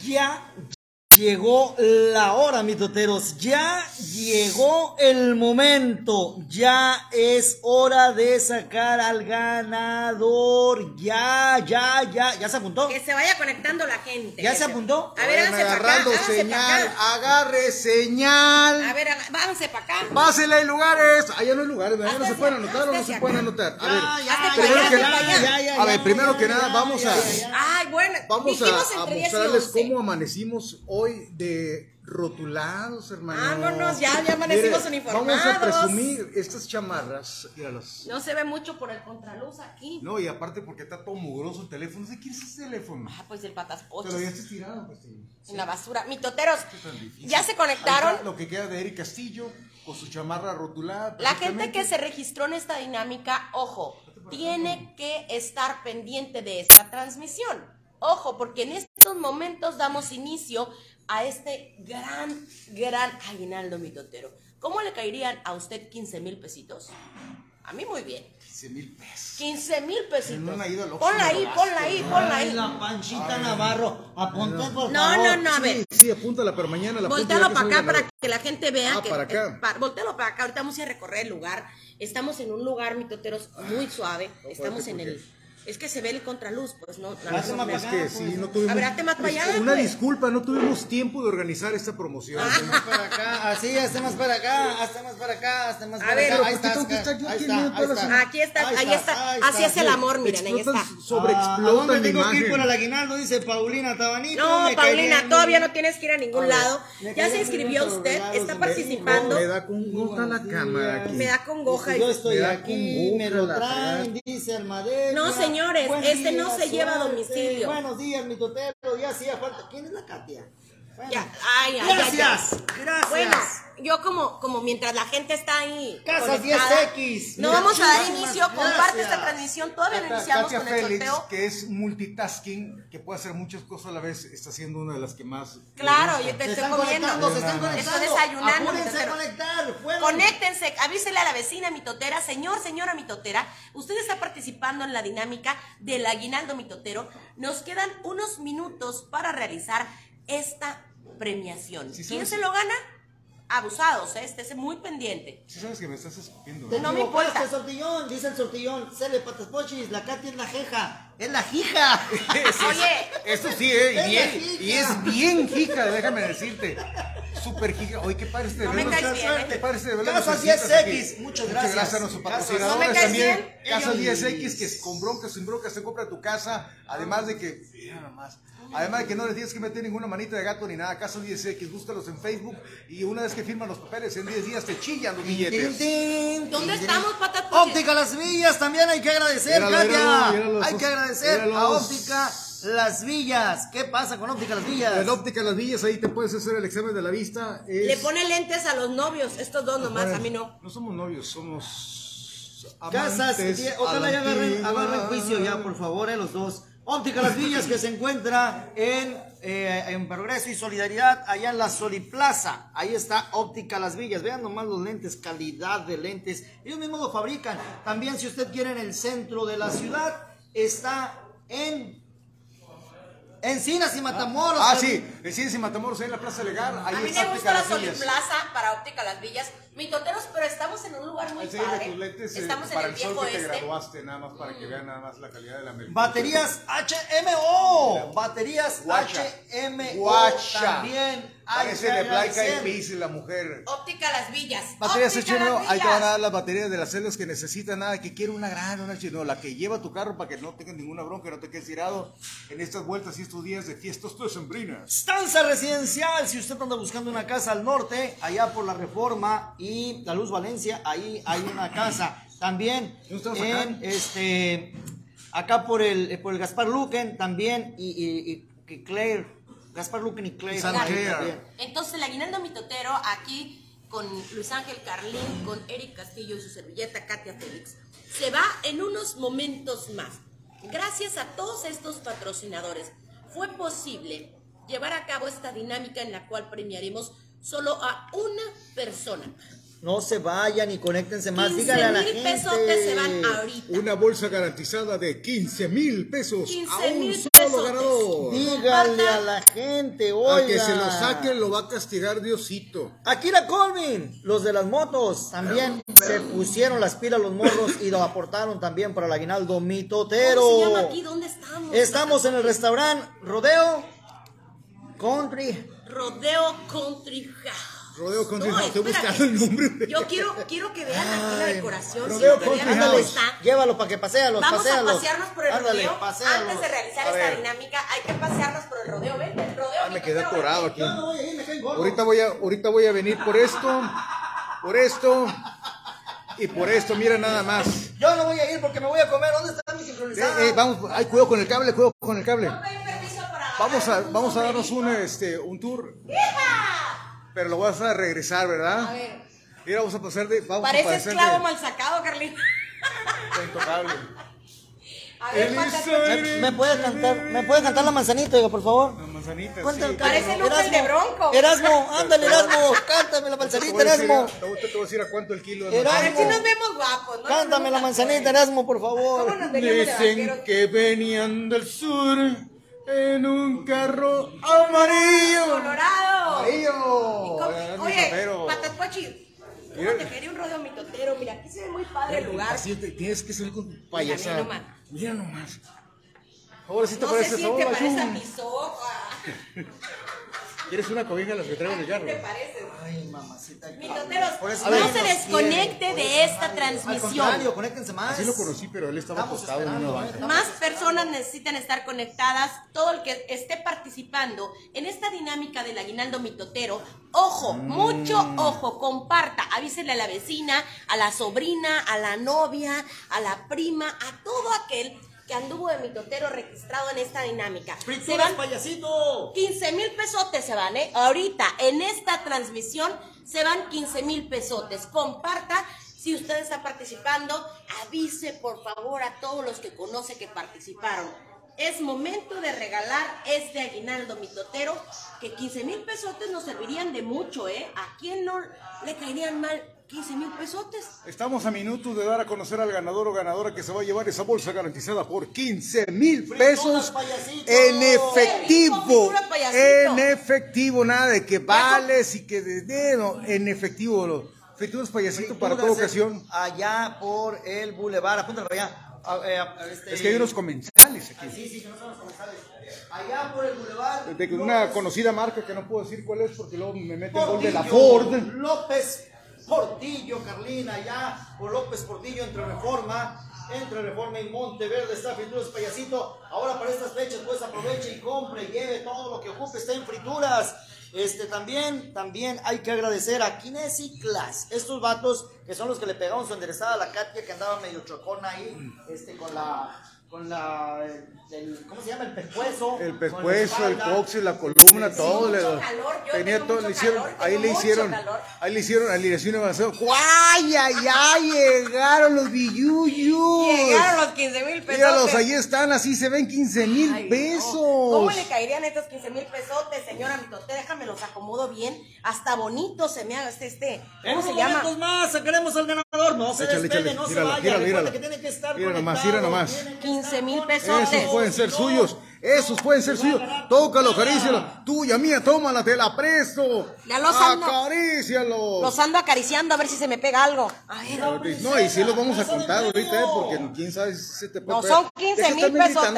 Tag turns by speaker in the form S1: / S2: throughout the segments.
S1: ya llegó la hora, mitoteros. Ya llegó el momento. Ya es hora de sacar al ganador. Ya, ya, ya. ¿Ya se apuntó?
S2: Que se vaya conectando la gente.
S1: ¿Ya se apuntó?
S2: A ver, háganse para acá. háganse
S3: señal,
S2: acá.
S3: agarre señal.
S2: A ver, váyanse para acá.
S3: Pásele hay lugares. Allá no hay lugares, ¿verdad? no se pueden anotar o no se pueden anotar. A
S1: Ya,
S3: ver,
S1: ya,
S3: primero que nada, a ver, primero que nada, vamos a-.
S2: Ay, bueno.
S3: Vamos a, a
S2: entre 10 y
S3: mostrarles
S2: 11.
S3: cómo amanecimos hoy de rotulados, hermano.
S2: Vámonos, ya, ya amanecimos
S3: Mire,
S2: uniformados.
S3: Vamos a presumir estas chamarras. Míralas.
S2: No se ve mucho por el contraluz aquí.
S3: No, y aparte porque está todo mugroso el teléfono. No sé quién es ese teléfono.
S2: Ah, pues el patas
S3: Te lo habías tirado, pues sí.
S2: en la basura. Mitoteros, ya se conectaron.
S3: está lo que queda de Eric Castillo con su chamarra rotulada.
S2: La gente que se registró en esta dinámica, ojo, tiene que estar pendiente de esta transmisión. Ojo, porque en estos momentos damos inicio a este gran, gran aguinaldo mitotero. ¿Cómo le caerían a usted 15 mil pesitos? A mí muy bien.
S3: 15 mil pesos.
S2: 15 mil pesitos.
S3: Al Oxxo
S2: Ponla ahí, ponla ahí, ponla
S1: Ay,
S2: ahí.
S1: la panchita Navarro. Apunté, por
S2: No,
S1: favor.
S2: no, no, a ver.
S3: Sí, sí, apúntala, pero mañana la que
S2: para acá para que la gente vea
S3: Ah,
S2: que
S3: para acá.
S2: eh, pa- voltéalo para acá. Ahorita vamos a ir a recorrer el lugar. Estamos en un lugar mitoteros muy suave. Estamos en
S3: ¿por
S2: el es que se ve el contraluz, pues no. no,
S1: Hazte
S2: no.
S3: Es que sí, no tuvimos.
S2: A ver, hazte más para allá,
S3: Una
S2: pues.
S3: disculpa, no tuvimos tiempo de organizar esta promoción.
S1: Más para acá, así, hasta más para acá, hasta más para acá, hasta más
S2: A
S1: para
S2: ver,
S1: acá.
S2: pero
S1: Ahí
S3: ¿por qué
S1: está,
S3: tengo que estar yo
S1: ahí
S3: aquí
S1: está, ahí está.
S2: Así es el amor, miren, ahí está.
S3: Sobreexplotan
S1: Ah, ¿A dónde
S3: la
S1: tengo que ir por el aguinaldo? Dice Paulina Tabanito.
S2: No,
S1: me
S2: Paulina, todavía no tienes que ir a ningún
S1: A ver,
S2: lado. Ya se inscribió usted, está participando.
S3: Me da con gusto la cámara aquí.
S2: Me da congoja.
S1: Yo estoy aquí, me lo
S3: la
S1: traen, dice Almadel.
S2: No, señores,
S1: Buen
S2: este no se lleva a domicilio.
S1: Buenos días, mi totero, ya hacía falta. ¿Quién es la Katia? Bueno.
S2: Ya, ay, ay, ay,
S1: Gracias, gracias.
S2: Bueno, yo como, como mientras la gente está ahí. Conectada,
S1: 10X.
S2: No vamos a dar inicio, comparte esta transmisión. Todavía no iniciamos
S3: Katia
S2: con el sorteo.
S3: que es multitasking, que puede hacer muchas cosas a la vez, está siendo una de las que más.
S2: Claro, yo te
S1: Se
S2: estoy comiendo.
S1: se están
S3: Estoy
S2: desayunando,
S1: Apúrense a conectar. fueron.
S2: Conéctense, avísele a la vecina mitotera, señor, señora mitotera, usted está participando en la dinámica del aguinaldo mitotero. Nos quedan unos minutos para realizar esta premiación.
S3: Sí,
S2: ¿Quién se lo gana? Abusados, ¿eh? estése muy pendiente.
S3: Sí sabes que me estás escupiendo.
S1: Te
S3: ¿no?
S2: Me
S1: equivocaste,
S2: importa.
S1: sortillón, dice el sortillón. Cele patas pochis, la Katia es la jeja. Es la jija.
S2: Oye,
S3: Eso sí, ¿eh?
S1: Es
S3: Y,
S1: la
S3: y es bien jica, déjame decirte. Súper jica. Oye, qué padre este
S2: No me caes bien, ¿eh?
S3: Qué padre este
S1: 10X,
S3: aquí.
S1: muchas gracias.
S3: a nuestros patrocinadores
S2: ¿No me caes
S3: también.
S2: bien?
S3: Casas
S1: Ellos-
S3: 10X, que con broncas, sin broncas, se compra tu casa. Además de que, mira nomás. Además de que no les tienes que meter ninguna manita de gato ni nada. Casas 10X, búscalos en Facebook. Y una vez que firman los papeles, en 10 días te chillan los billetes.
S2: ¿Dónde estamos, pochis?
S1: Óptica Las Villas, también hay que agradecer, Katia. hay que agradecer a. Óptica Las Villas. ¿Qué pasa con Óptica Las Villas?
S3: En óptica Las Villas, ahí te puedes hacer el examen de la vista. Es-
S2: Le pone lentes a los novios, estos dos nomás, a mí no.
S3: No somos novios, somos.
S1: Casas,
S3: amantes
S1: die-
S3: a
S1: ojalá ya agarren, agarren juicio ya, por favor, eh, los dos. Óptica Las Villas que se encuentra en, eh, en Progreso y Solidaridad, allá en la Soliplaza. Ahí está Óptica Las Villas. Vean nomás los lentes, calidad de lentes. Ellos mismos lo fabrican. También si usted quiere en el centro de la ciudad, está en Encinas y Matamoros.
S3: Ah, sí, en Ciencia y Matamoros, ahí en la Plaza Legal. Ahí
S2: A mí me gusta la. Soliplaza para óptica Las Villas. Mitoteros, pero estamos en un lugar muy padre.
S3: tus lentes eh,
S2: Estamos en
S3: para
S2: el
S3: el sol
S2: viejo
S3: que te
S2: este.
S3: graduaste, nada más para que vean nada más la calidad de la mercancía.
S1: Baterías HMO. Baterías
S3: Guacha.
S1: HMO.
S3: Guacha.
S1: También
S3: Parece de Black
S1: agradecer.
S3: Peas la mujer.
S2: Óptica Las Villas.
S3: Baterías HMO, ahí te van a dar las baterías de las celdas que necesitan, nada, que quiere una gran, una chino, la que lleva tu carro para que no tengas ninguna bronca, no te quedes tirado en estas vueltas y estos días de fiestas decembrinas.
S1: Stanza residencial, si usted anda buscando una casa al norte, allá por la Reforma y la Luz Valencia, ahí hay una casa. También en este acá por el por el Gaspar Luquen también y, y, y- y Claire, Gaspar Luquen y Claire.
S3: Y.
S2: Entonces, el aguinaldo mitotero aquí con Luis Ángel Carlín, con Eric Castillo y su servilleta Katia Félix, se va en unos momentos más. Gracias a todos estos patrocinadores, fue posible llevar a cabo esta dinámica en la cual premiaremos solo a una persona.
S1: No se vayan y conéctense más.
S2: 15
S1: Díganle a la
S2: mil
S1: gente.
S2: pesotes se van ahorita.
S3: Una bolsa garantizada de 15 mil pesos
S2: 15
S3: a un solo ganador.
S1: Díganle a la gente, oiga.
S3: Al que se lo saque lo va a castigar Diosito.
S1: Akira Colvin, los de las motos, también se pusieron las pilas los morros y lo aportaron también para el aguinaldo mitotero.
S2: ¿Cómo se llama aquí? ¿Dónde estamos?
S1: Estamos en el restaurante Rodeo Country.
S2: Rodeo Country House.
S3: Rodeo Country
S2: No,
S3: House, estoy
S2: espérate.
S3: buscando el nombre.
S2: Yo quiero, quiero que vean aquí la decoración. si
S3: Rodeo
S2: todavía
S3: Country
S2: no
S3: House.
S2: está.
S1: Llévalo para que pasealos,
S2: Vamos
S1: pasealos.
S2: a pasearnos por el
S1: Ándale,
S2: rodeo.
S1: paséalos.
S2: Antes de realizar esta dinámica, hay que pasearnos por el rodeo. Ven, el rodeo.
S3: Ah, me quedé atorado aquí.
S1: No ir, me caen gordos.
S3: Ahorita voy a, ahorita voy a venir por esto, por esto y por esto. Mira nada más.
S1: Yo no voy a ir porque me voy a comer. ¿Dónde está mi
S3: Eh,
S1: sincronizada?
S3: eh, vamos, ay, cuidado con el cable, cuidado con el cable.
S2: No pedí permiso para
S3: Vamos a, vamos a darnos un, este, un tour. Pero lo vas a regresar, ¿verdad?
S2: A ver.
S3: Mira, vamos a pasar de. Vamos
S2: Parece
S3: a pasar
S2: esclavo
S3: de,
S2: mal sacado, Carlita.
S3: intocable.
S2: A ver.
S1: ¿Me, me puedes cantar, ¿Me puedes cantar la manzanita, oiga, por favor?
S3: Las manzanitas.
S1: Cuenta
S3: sí.
S1: el
S2: Parece
S1: Erasmo,
S2: Lupe el de Bronco.
S1: Erasmo, ándale, Erasmo, cántame la manzanita, Erasmo.
S3: te voy a decir a cuánto el kilo de
S1: Erasmo.
S2: A ver
S3: manzanita.
S2: si nos vemos guapos, ¿no?
S1: Cántame la manzanita, Erasmo, por
S2: ¿Cómo
S1: favor.
S3: Dicen que venían del sur en un carro amarillo.
S2: Colorado.
S3: Amarillo. Mi
S2: Oye,
S3: papero.
S2: Patascuachi, ¿cómo te quería un rodeo mitotero? Mira, aquí se ve muy padre el lugar.
S3: Así te- tienes que salir con tu
S2: Mira
S3: payasada.
S2: nomás.
S3: Mira nomás. Ahora sí te
S2: No
S3: parece
S2: siente,
S3: todo.
S2: parece a
S3: Ayú.
S2: pisoja.
S3: ¿Quieres una cobija de las que traigo en el
S2: ¿Qué te
S3: carro?
S2: parece?
S1: Ay, mamacita.
S2: Mitoteros,
S1: Por eso
S2: no se desconecte
S1: quiere.
S2: de esta
S1: Al
S2: transmisión.
S1: contrario, conéctense más.
S3: Así lo conocí, pero él estaba
S1: Estamos
S3: acostado en una banca.
S1: ¿eh?
S2: Más personas necesitan estar conectadas. Todo el que esté participando en esta dinámica del aguinaldo mitotero, ojo,
S3: Mm.
S2: mucho ojo, comparta, avísele a la vecina, a la sobrina, a la novia, a la prima, a todo aquel que anduvo de mitotero registrado en esta dinámica. Se
S1: ¡Frituras,
S2: van
S1: payasito!
S2: 15 mil pesotes se van, ¿eh? Ahorita, en esta transmisión, se van 15 mil pesotes. Comparta. Si usted está participando, avise por favor a todos los que conoce que participaron. Es momento de regalar este aguinaldo mitotero, que 15 mil pesotes nos servirían de mucho, ¿eh? ¿A quién no le caerían mal 15 mil pesotes?
S3: Estamos a minutos de dar a conocer al ganador o ganadora que se va a llevar esa bolsa garantizada por 15 mil pesos en efectivo. En efectivo, nada de que vales y que de dedo. En efectivo, frituras payasito para toda ocasión.
S1: Allá por el bulevar, apúntalo allá. A- eh, a- este-
S3: Es que hay unos comensales aquí.
S1: Sí, sí, que no son los comensales. Allá por el bulevar.
S3: De que una conocida marca que no puedo decir cuál es porque luego me mete el gol de la Ford.
S1: López Portillo, Carlina, allá por López Portillo entre Reforma, entre Reforma y Monteverde está Frituras Payasito. Ahora para estas fechas pues aproveche y compre, lleve todo lo que ocupe, está en frituras. Este también, también hay que agradecer a Kinesi Class, estos vatos que son los que le pegaron su enderezada a la Katia que andaba medio chocona ahí, este con la con la el- ¿cómo se llama? el pescuezo.
S3: El pescuezo, el coxis, la columna,
S1: Sí,
S3: todo.
S2: mucho
S3: le,
S2: calor, yo
S3: tenía
S2: tengo
S3: todo,
S2: mucho
S3: le hicieron,
S2: calor,
S3: ahí le hicieron,
S2: calor.
S3: ahí le hicieron alineación. ¡Ay, ay, ay! Llegaron los billuyos.
S2: Llegaron los 15 mil pesos.
S3: Míralos, ahí están, así se ven 15 mil
S2: no.
S3: pesos.
S2: ¿Cómo le caerían estos 15 mil pesotes, señora Mitote? Déjame los acomodo bien. Hasta bonito se me haga este, este. ¿Cómo se llama?
S1: más sacaremos al ganador. No se
S3: Échale,
S1: despegue,
S3: échale,
S1: no se vaya.
S3: míralo,
S1: Recuerda
S3: míralo.
S1: que tiene que estar
S3: Mira nomás, mira nomás.
S1: tiene que
S2: 15
S1: estar
S2: mil pesotes.
S3: Esos pueden ser suyos, esos pueden ser suyos. Tócalo, acarícialo. Tuya, mía, tómala, te la presto.
S2: Ya los ando-
S3: Acarícialo.
S2: Los ando acariciando a ver si se me pega algo. A ver.
S3: No, y sí los vamos a contar ahorita, ¿eh? porque quién sabe si se te puede
S2: No, son 15
S3: Deja
S2: mil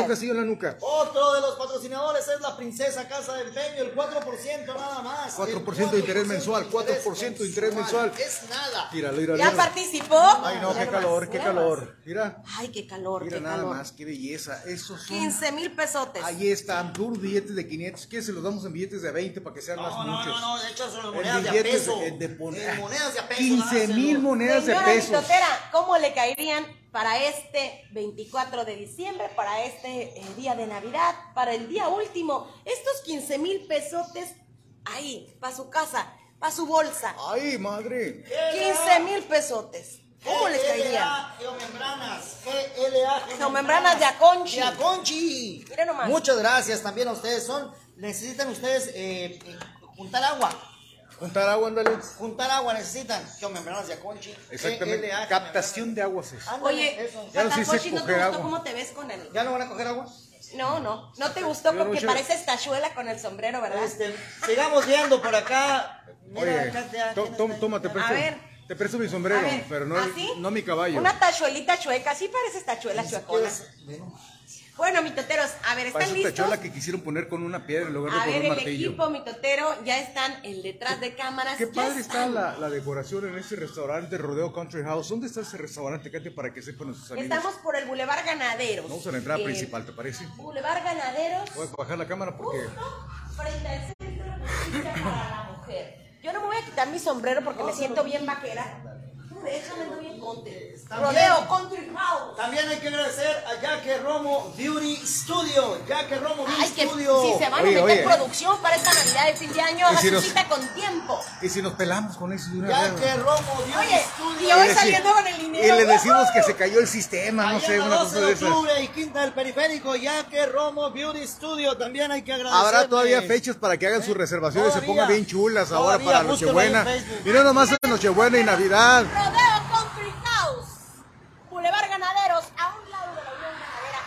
S3: casi en la nuca.
S1: Otro de los patrocinadores es la Princesa Casa de Empeño, el 4% nada más.
S3: 4% de interés mensual, 4% de interés mensual.
S1: Es nada.
S3: Míralo, míralo.
S2: ¿Ya participó?
S3: Ay, no, qué calor, qué calor. Mira,
S2: Ay, qué calor,
S3: mira
S2: qué
S3: nada
S2: calor.
S3: más, qué belleza. Esos son.
S2: 15 mil pesotes.
S3: Ahí están, puros billetes de 500. ¿Qué se los damos en billetes de 20 para que sean más
S1: No, no,
S3: muchos?
S1: no, no, de hecho son monedas de
S3: billetes
S1: peso.
S3: de- de pon-
S1: En monedas de a peso.
S3: 15
S1: nada,
S3: mil monedas de
S2: Señora
S3: pesos.
S2: Mitotera, ¿cómo le caerían para este 24 de diciembre, para este eh, día de Navidad, para el día último? Estos 15 mil pesotes ahí, para su casa, para su bolsa.
S3: Ay, madre.
S2: 15 mil pesotes. ¿Cómo les caerían?
S1: GLA Geomembranas. GLA
S2: Geomembranas de Aconchi.
S1: De Aconchi.
S2: Mira nomás.
S1: Muchas gracias también a ustedes. Son, necesitan ustedes eh, juntar agua.
S3: Juntar agua, ándale.
S1: Juntar agua necesitan geomembranas de Aconchi.
S3: Exactamente.
S1: GLA,
S3: Captación de aguas es.
S1: Ándale,
S2: Oye,
S1: eso.
S3: Ya no dice
S2: Patacochi, ¿no te gustó cómo te ves con el...?
S1: ¿Ya no van a coger agua?
S2: No, no, no te gustó
S3: Yo
S2: porque
S3: mucho-
S2: pareces tachuela con el sombrero, ¿verdad?
S1: Este, sigamos viendo por acá. Mira,
S3: Oye,
S1: acá te-
S3: to- tom- toma, te
S2: A ver.
S3: Te presto mi sombrero,
S2: A ver,
S3: pero no,
S2: ¿así?
S3: no mi caballo.
S2: Una tachuelita chueca, sí pareces tachuela chuecona. Bueno, mitoteros, a ver, ¿están
S3: Parece
S2: listos?
S3: chola que quisieron poner con una piedra en lugar de
S2: A
S3: con
S2: ver,
S3: un
S2: el
S3: martillo.
S2: equipo mitotero ya están en detrás de cámaras.
S3: Qué padre está la, la decoración en este restaurante Rodeo Country House. ¿Dónde está ese restaurante, Katy, para que sepan nuestros amigos?
S2: Estamos por el Boulevard Ganaderos.
S3: Vamos a la entrada
S2: Eh,
S3: principal, ¿te parece?
S2: Boulevard Ganaderos.
S3: Voy a bajar la cámara porque...
S2: Justo frente al centro de justicia para la mujer. Yo no me voy a quitar mi sombrero porque me siento bien vaquera. Déjame, ando bien conte.
S1: También-
S2: Rodeo Country House.
S1: También hay que agradecer a Jaque Romo Beauty Studio. Jaque Romo Beauty
S2: Ay, que
S1: Studio.
S2: si se van a
S3: Oye,
S2: meter
S3: oye.
S2: producción para esta Navidad de fin de año, haga
S3: si nos-
S2: cita con tiempo.
S3: Y si nos pelamos con eso de una
S1: Jaque? Romo Beauty
S2: Oye,
S1: Studio.
S2: y
S3: Y le
S2: saliendo con el
S3: Y
S2: dinero.
S3: le decimos que se cayó el sistema, no
S1: Allá
S3: sé,
S1: en la
S3: una
S1: 12
S3: cosa
S1: de
S3: de esas.
S1: octubre y Quinta del Periférico, Jaque Romo Beauty Studio. También hay que agradecer.
S3: Habrá todavía fechas para que hagan sus reservaciones, se
S1: Todavía.
S3: pongan bien chulas ahora
S1: Todavía,
S3: para Nochebuena.
S1: en Facebook.
S3: Y no nomás en Nochebuena y Navidad.
S2: Rodeo Country House. Boulevard Ganaderos, a un lado de la Unión Ganadera.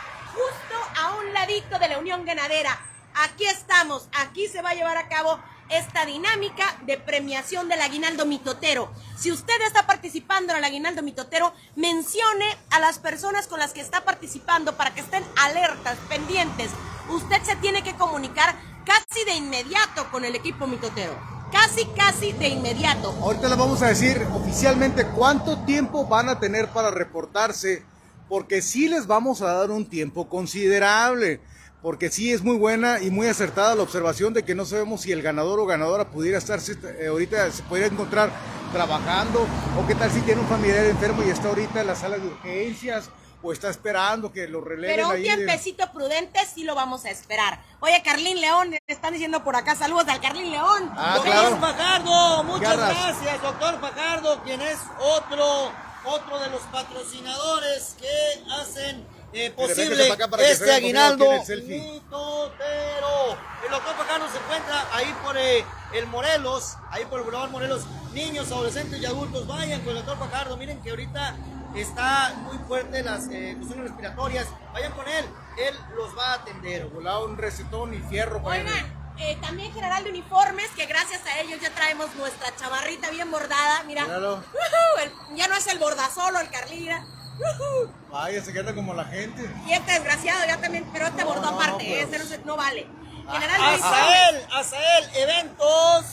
S2: Ladito de la Unión Ganadera. Aquí estamos. Aquí se va a llevar a cabo esta dinámica de premiación del aguinaldo mitotero. Si usted está participando en el aguinaldo mitotero, mencione a las personas con las que está participando para que estén alertas, pendientes. Usted se tiene que comunicar casi de inmediato con el equipo mitotero. Casi, casi de inmediato.
S3: Ahorita les vamos a decir oficialmente cuánto tiempo van a tener para reportarse, porque sí les vamos a dar un tiempo considerable, porque sí es muy buena y muy acertada la observación de que no sabemos si el ganador o ganadora pudiera estar eh, ahorita se podría encontrar trabajando o qué tal si tiene un familiar enfermo y está ahorita en la sala de urgencias o está esperando que lo releven
S2: Pero un
S3: ahí de-
S2: tiempecito prudente sí lo vamos a esperar. Oye, Carlín León, están diciendo por acá, saludos al Carlín León.
S3: Ah,
S1: Doctor
S3: claro.
S1: Fajardo, muchas
S3: Garras.
S1: gracias, doctor Fajardo, quien es otro, otro de los patrocinadores que hacen eh, posible
S3: para
S1: este aguinaldo mitotero. El doctor Fajardo se encuentra ahí por eh, el Morelos, ahí por el Boulevard Morelos. Niños, adolescentes y adultos, vayan con el doctor Fajardo. Miren que ahorita está muy fuerte las eh, cuestiones respiratorias. Vayan con él, él los va a atender.
S3: Volaba un recetón y fierro para
S2: Oigan, eh, también General de Uniformes, que gracias a ellos ya traemos nuestra chamarrita bien bordada. Mira,
S3: Míralo.
S2: Ujú, el- ya no es el bordazolo, el Carlín. mira. Ujú.
S3: Vaya, se queda como la gente.
S2: Y este desgraciado ya también, pero este
S3: No,
S2: bordó
S3: no,
S2: aparte,
S3: no, pero-
S2: este no, vale. General de Uniformes
S1: Azael, Azael, eventos.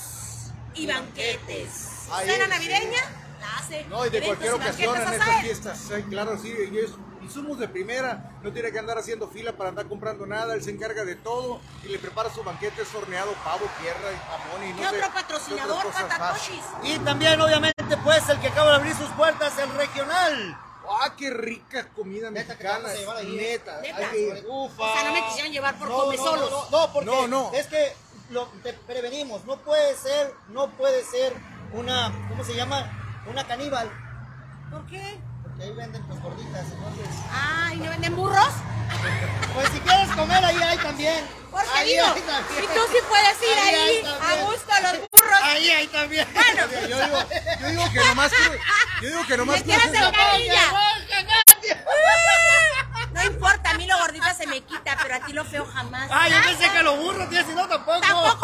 S2: y banquetes. Cena navideña, la hace.
S3: No, y de cualquier ocasión en estas fiestas, sí, claro, sí, es- y somos de primera, no tiene que andar haciendo fila para andar comprando nada, él se encarga de todo y le prepara su banquete es horneado, pavo, tierra y jamón y no
S2: ¿Qué
S3: sé,
S2: otro
S3: qué
S2: patrocinador,
S3: otras cosas más.
S2: Patatoshis?
S1: Y también, obviamente, pues, el que acaba de abrir sus puertas, el regional.
S3: ¡Ah, qué rica comida
S1: Neta,
S3: mexicana!
S1: vas a llevar ahí,
S3: Neta,
S2: Neta.
S3: hay que ir.
S1: Ufa.
S2: O sea, no me quisieron llevar por
S1: no,
S2: come
S1: no,
S2: solos.
S1: No, no, no, porque
S3: No, no.
S1: es que lo, te prevenimos. No puede ser, no puede ser una, ¿cómo se llama? Una caníbal.
S2: ¿Por qué?
S1: Ahí venden pues gorditas, entonces.
S2: Ah, ¿y no venden burros?
S1: Pues si quieres comer, ahí hay también.
S2: Porque
S1: ahí
S2: digo,
S1: hay también.
S2: y tú sí puedes ir
S1: Ahí
S2: a gusto a los burros.
S1: Ahí hay también.
S2: Bueno,
S3: Yo digo, yo digo que nomás quiero, yo digo que nomás
S2: carilla. No importa, a mí lo gordita se me quita, pero a ti lo feo jamás.
S1: Ay, yo pensé que los burros, tío, si no tampoco.
S2: Lo.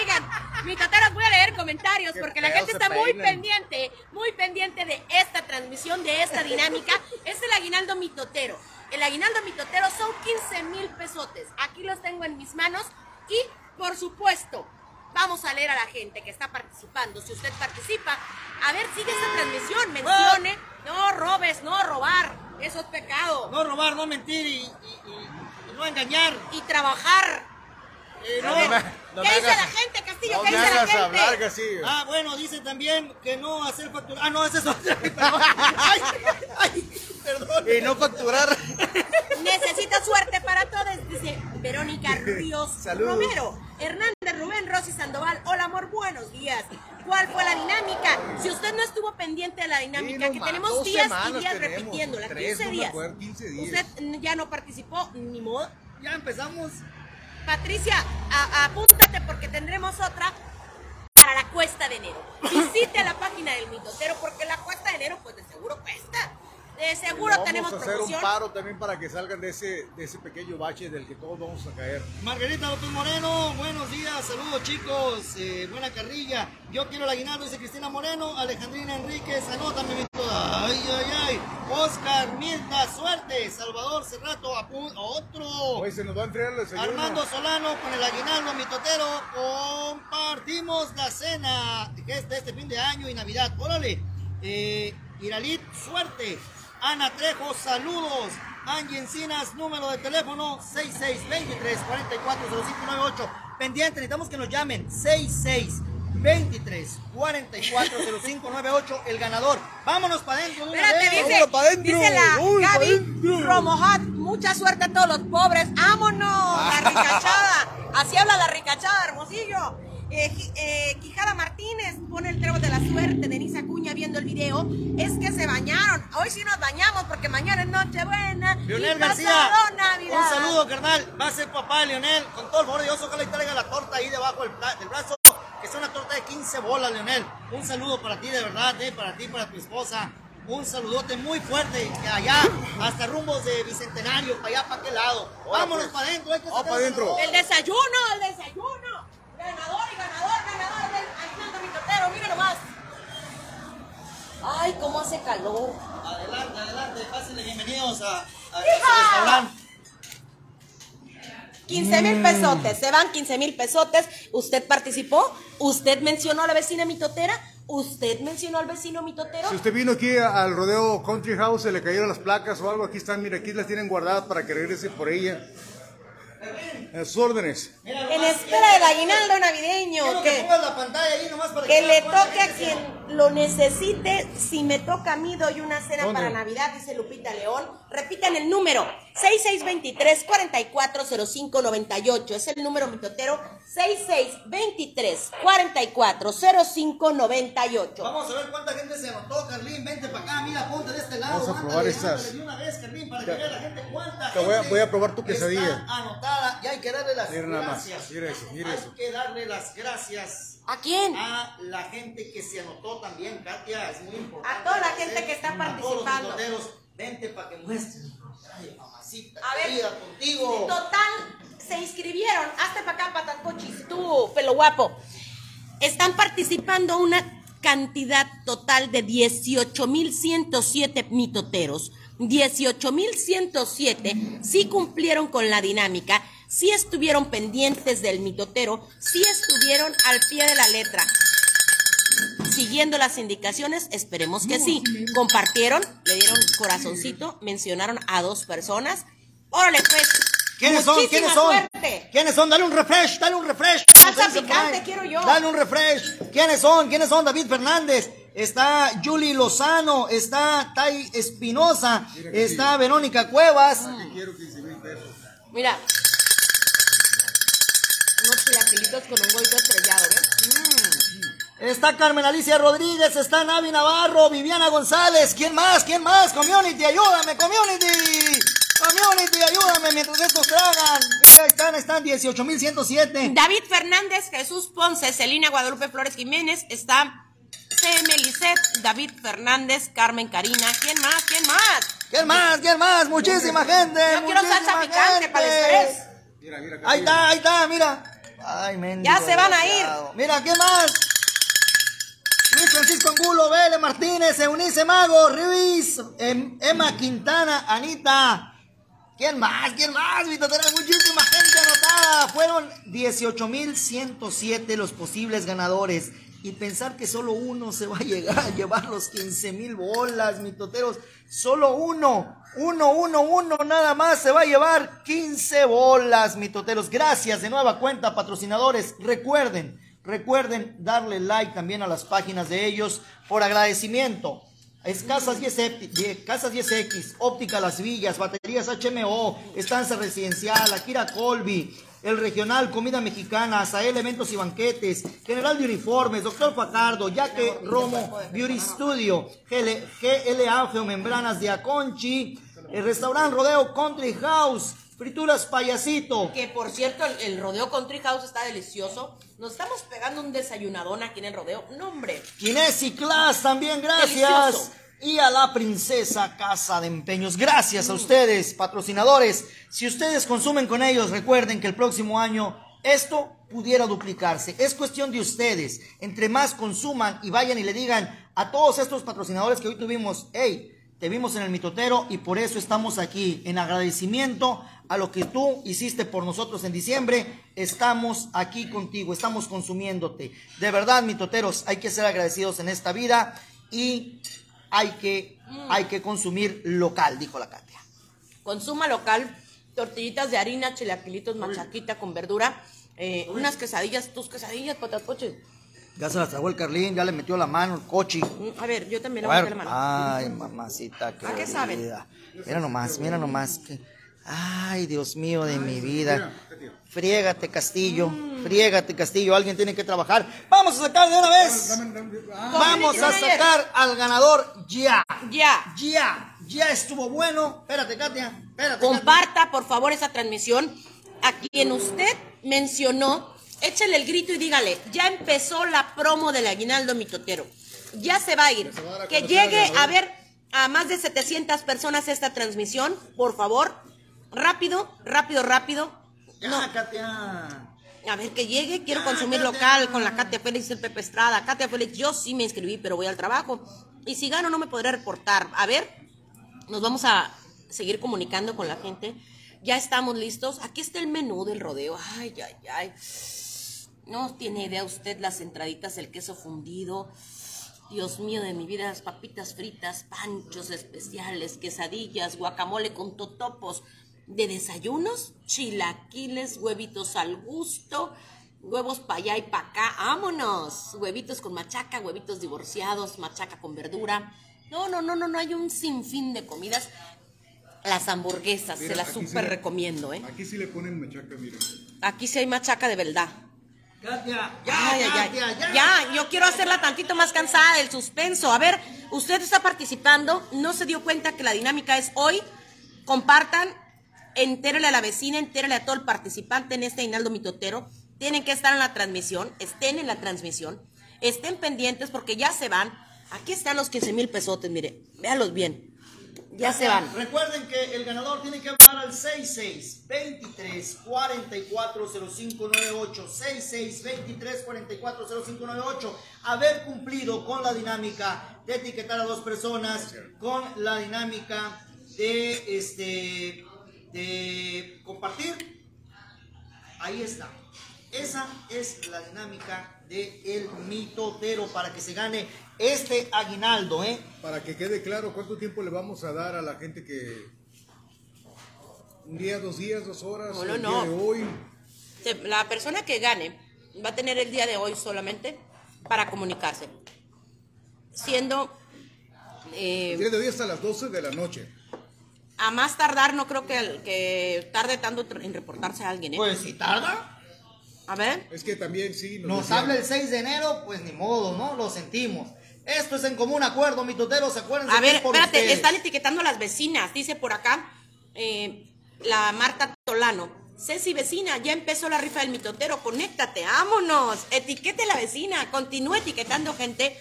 S2: Oigan, mi tateras voy a leer comentarios
S3: Qué
S2: porque la gente está muy pendiente, muy pendiente de esta transmisión, de esta dinámica. Es el aguinaldo mitotero. El aguinaldo mitotero son 15 mil pesotes. Aquí los tengo en mis manos y, por supuesto, vamos a leer a la gente que está participando. Si usted participa, a ver, sigue esta transmisión, mencione, no robes, no robar. Eso es pecado.
S1: No robar, no mentir y, y- y- y no engañar.
S2: Y trabajar.
S1: Eh, no.
S2: ver,
S3: no
S2: ¿Qué
S3: me
S2: dice
S3: hagas-
S2: la gente, Castillo?
S3: No
S2: ¿Qué
S3: me
S2: dice la gente?
S3: hablar.
S1: Ah, bueno, dice también que no hacer factura. Ah, no, es eso. Perdón. Ay, ay, perdón.
S3: Y no facturar.
S2: Necesita suerte para todos, dice Verónica Ríos
S3: Saludos.
S2: Romero. Hernández Rubén Rosy Sandoval. Hola, amor, buenos días. ¿Cuál fue la dinámica? Si usted no estuvo pendiente de la dinámica,
S3: Sí, no
S2: que
S3: más,
S2: tenemos días y días
S3: tenemos,
S2: repitiéndola,
S3: tres,
S2: 15
S3: no me
S2: días.
S3: acuerdo, 15 días.
S2: Usted ya no participó, ni modo.
S1: Ya empezamos.
S2: Patricia, apúntate porque tendremos otra. cuesta de enero. Visite la página del mitotero porque la cuesta de enero pues de seguro cuesta. De seguro
S3: vamos
S2: tenemos
S3: a hacer
S2: promoción.
S3: un paro también para que salgan de ese, de ese pequeño bache del que todos vamos a caer.
S1: Margarita López Moreno, buenos días, saludos chicos, eh, buena carrilla. Yo quiero el aguinaldo, dice Cristina Moreno, Alejandrina Enríquez, anótame mi toda. Ay, ay, ay. Oscar, Mirta, suerte. Salvador Cerrato, apu- otro.
S3: Hoy se nos va a enfriar el desayuno.
S1: Armando Solano con el aguinaldo, mi totero. Compartimos la cena que es de este fin de año y Navidad. Órale. Eh, Iralit, suerte. Ana Trejo, saludos. Angie Encinas, número de teléfono 6623 440598. Pendiente, necesitamos que nos llamen 6623 440598. El ganador. Vámonos para adentro.
S2: Espérate, dice,
S3: vámonos pa' dentro,
S2: dice la
S3: uy,
S2: Gaby. Romohat, mucha suerte a todos los pobres, ¡vámonos! La ricachada, así habla la ricachada, hermosillo. Eh, eh, Quijada Martínez pone el trébol de la suerte, Denise Acuña viendo el video, es que se bañaron, hoy sí nos bañamos porque mañana es Nochebuena
S1: Leonel
S2: y
S1: García,
S2: Navidad.
S1: un saludo carnal, va a ser papá Leonel, con todo el favor de Dios, ojalá y traiga la torta ahí debajo del, del brazo, que sea una torta de 15 bolas Leonel, un saludo para ti de verdad, eh, para ti, para tu esposa, un saludote muy fuerte, que allá, hasta rumbos de Bicentenario, para allá, para aquel lado, vámonos para adentro, hay que
S3: Vamos
S1: sacar
S3: pa' adentro.
S1: El
S2: desayuno, el desayuno. Ganador y ganador, ganador del Aguinaldo Mitotero, miren nomás. Ay, cómo hace calor.
S1: Adelante, adelante, pásenle bienvenidos a, a este
S2: ¡Hija!
S1: restaurante.
S2: 15 mil pesotes, se van 15 mil pesotes. ¿Usted participó? ¿Usted mencionó a la vecina mitotera? ¿Usted mencionó al vecino mitotero?
S3: Si usted vino aquí al rodeo Country House, se le cayeron las placas o algo, aquí están, mira, aquí las tienen guardadas para que regrese por ella. Sus órdenes.
S2: En espera del aguinaldo navideño.
S1: Que
S2: Que,
S1: pongas la pantalla ahí nomás para
S2: que
S1: que
S2: le toque a quien lo necesite. Si me toca a mí, doy una cena
S3: ¿Dónde?
S2: para Navidad, dice Lupita León. Repiten el número: 6623-440598. Es el número mitotero: 6623-440598.
S1: Vamos a ver cuánta gente se anotó, Carlín. Vente para acá, mira, ponte de este lado.
S3: Vamos a probar estas.
S1: una vez, Carlín, para que vea la gente cuánta
S3: Te voy a-
S1: gente
S3: voy a probar tu
S1: está
S3: quesadilla.
S1: anotada y hay que darle las
S3: Mira nada más,
S1: gracias.
S3: mira eso, mira
S1: hay
S3: eso.
S1: que darle las gracias
S2: ¿A quién?
S1: a la gente que se anotó también, Katia. Es muy importante.
S2: A toda la gente que está
S1: A todos los
S2: participando.
S1: Vente para que muestres. Ay, mamacita,
S2: A ver,
S1: querida, contigo.
S2: Total, se inscribieron. Hazte para acá, patacochis, tú, pelo guapo. Están participando una cantidad total de 18.107 mitoteros. 18.107 sí cumplieron con la dinámica, sí estuvieron pendientes del mitotero, sí estuvieron al pie de la letra. Siguiendo las indicaciones, esperemos que sí. Compartieron, le dieron corazoncito, mencionaron a dos personas. Órale, pues.
S1: ¿Quiénes son? ¿Quiénes son?
S2: suerte.
S1: ¿Quiénes son? Dale un refresh, dale un refresh.
S2: Salsa picante quiero yo.
S1: Dale un refresh. ¿Quiénes son? ¿Quiénes son? David Fernández. Está Julie Lozano. Está Tai Espinosa. Está Verónica Cuevas.
S3: Quiero 15 mil pesos.
S2: Mira. Unos chilaquilitos con un huevito estrellado, ¿ves?
S1: Está Carmen Alicia Rodríguez. Está Navi Navarro. Viviana González. ¿Quién más? ¿Quién más? Community, ayúdame, community. Community, ayúdame mientras estos tragan. Mira, están, están 18.107.
S2: David Fernández, Jesús Ponce, Celina Guadalupe Flores Jiménez, está CM Lisset, David Fernández, Carmen Karina. ¿Quién más? ¿Quién más?
S1: ¿Quién más? ¿Quién más? Muchísima gente.
S2: Yo quiero salsa picante para el estrés.
S3: Mira, mira.
S1: Ahí está, ahí está, mira. Ay, mendigo
S2: Ya se van a ir.
S1: Mira, ¿qué más? Francisco Angulo, Vélez Martínez, Eunice Mago, Ruiz, Em- Emma Quintana, Anita. ¿Quién más? ¿Quién más? Totera? muchísima gente anotada. Fueron 18.107 los posibles ganadores. Y pensar que solo uno se va a llegar a llevar los 15 mil bolas, mitoteros. Solo uno, uno, uno, uno nada más se va a llevar 15 bolas, mitoteros. Gracias de nueva cuenta, patrocinadores. Recuerden, recuerden darle like también a las páginas de ellos por agradecimiento. Es Casas 10X, die- Casas 10X, Óptica Las Villas, Baterías HMO, Estancia Residencial, Akira Colby, El Regional, Comida Mexicana, Azael Eventos y Banquetes, General de Uniformes, Doctor Facardo, Yaque Romo, Beauty Studio, GL, GLA Geomembranas de Aconchi, el Restaurante Rodeo Country House, Frituras payasito.
S2: Que por cierto, el, el rodeo Country House está delicioso. Nos estamos pegando un desayunadón aquí en el rodeo. No, hombre.
S1: Kinesi Class también, gracias.
S2: Delicioso.
S1: Y a la princesa Casa de Empeños. Gracias a ustedes, patrocinadores. Si ustedes consumen con ellos, recuerden que el próximo año esto pudiera duplicarse. Es cuestión de ustedes. Entre más consuman y vayan y le digan a todos estos patrocinadores que hoy tuvimos, hey, te vimos en el mitotero y por eso estamos aquí. En agradecimiento a lo que tú hiciste por nosotros en diciembre, estamos aquí contigo, estamos consumiéndote. De verdad, mitoteros, hay que ser agradecidos en esta vida y hay que, hay que consumir local, dijo la Katia.
S2: Consuma local, tortillitas de harina, chilaquilitos, machaquita con verdura, eh, unas quesadillas, tus quesadillas, patacoches.
S1: Ya se las tragó el Carlín, ya le metió la mano el cochi.
S2: Mm, A ver, yo también le voy a
S1: ver,
S2: meter la mano.
S1: Ay, mamacita.
S2: ¿A qué saben?
S1: Mira nomás, mira nomás. que- Ay, Dios mío de mi vida. Friégate, Castillo.
S2: Mm.
S1: Friégate, Castillo. Alguien tiene que trabajar. Vamos a sacar de una vez. Vamos a sacar al ganador ya.
S2: Ya.
S1: Ya. Ya estuvo bueno. Espérate, Katia. Espérate. Katia.
S2: Comparta, por favor, esa transmisión. A quien usted mencionó, échale el grito y dígale, ya empezó la promo del aguinaldo mitotero. Ya se va a ir.
S3: va a
S2: Que llegue a ver a más de 700 personas esta transmisión, por favor. Rápido, rápido, rápido.
S1: Ya,
S2: No,
S1: Katia.
S2: a ver, que llegue, quiero
S1: Ya,
S2: consumir
S1: Katia.
S2: local con la Katia Félix y el Pepe Estrada. Katia Félix, yo sí me inscribí, pero voy al trabajo. Y si gano, no me podré reportar. A ver, nos vamos a seguir comunicando con la gente. Ya estamos listos. Aquí está el menú del rodeo. Ay, ay, ay. No tiene idea usted las entraditas, el queso fundido. Dios mío de mi vida, las papitas fritas, panchos especiales, quesadillas, guacamole con totopos. De desayunos, chilaquiles, huevitos al gusto, huevos para allá y para acá. ¡Vámonos! Huevitos con machaca, huevitos divorciados, machaca con verdura. No, no, no, no, no hay un sinfín de comidas. Las hamburguesas,
S3: Mira,
S2: se las
S3: sí
S2: súper recomiendo, ¿eh?
S3: Aquí sí le ponen machaca, mira.
S2: Aquí sí hay machaca de verdad.
S1: Katia. Ya,
S2: Ay, ay, ay.
S1: Katia, ya.
S2: Ya, yo quiero hacerla tantito más cansada del suspenso. A ver, usted está participando, no se dio cuenta que la dinámica es hoy. Compartan, entérele a la vecina, entérele a todo el participante en este Hinaldo Mitotero. Tienen que estar en la transmisión, estén en la transmisión, estén pendientes porque ya se van. Aquí están los 15 mil pesotes, mire, véanlos bien. Ya se van.
S1: Recuerden que el ganador tiene que hablar al 66 23 44 0598 66 23 44 0598 haber cumplido con la dinámica de etiquetar a dos personas con la dinámica de este de compartir ahí está esa es la dinámica de el mitotero para que se gane este aguinaldo eh
S3: Para que quede claro cuánto tiempo le vamos a dar a la gente que... Un día, dos días, dos horas,
S2: No, no,
S3: el
S2: no.
S3: día de hoy.
S2: La persona que gane va a tener el día de hoy solamente para comunicarse. Siendo eh,
S3: El día de hoy hasta las 12 de la noche.
S2: A más tardar, no creo que, que tarde tanto en reportarse a alguien. ¿eh?
S1: pues si tarda
S2: a ver,
S3: Es que también sí...
S1: Nos
S3: decían-
S1: habla el 6 de enero, pues ni modo, ¿no? Lo sentimos. Esto es en común acuerdo, mitoteros, acuérdense.
S2: a ver,
S1: es por
S2: espérate,
S1: ustedes.
S2: están etiquetando a las vecinas. Dice por acá eh, la Marta Tolano. Ceci vecina, ya empezó la rifa del mitotero, conéctate, vámonos, etiquete a la vecina, continúe etiquetando gente,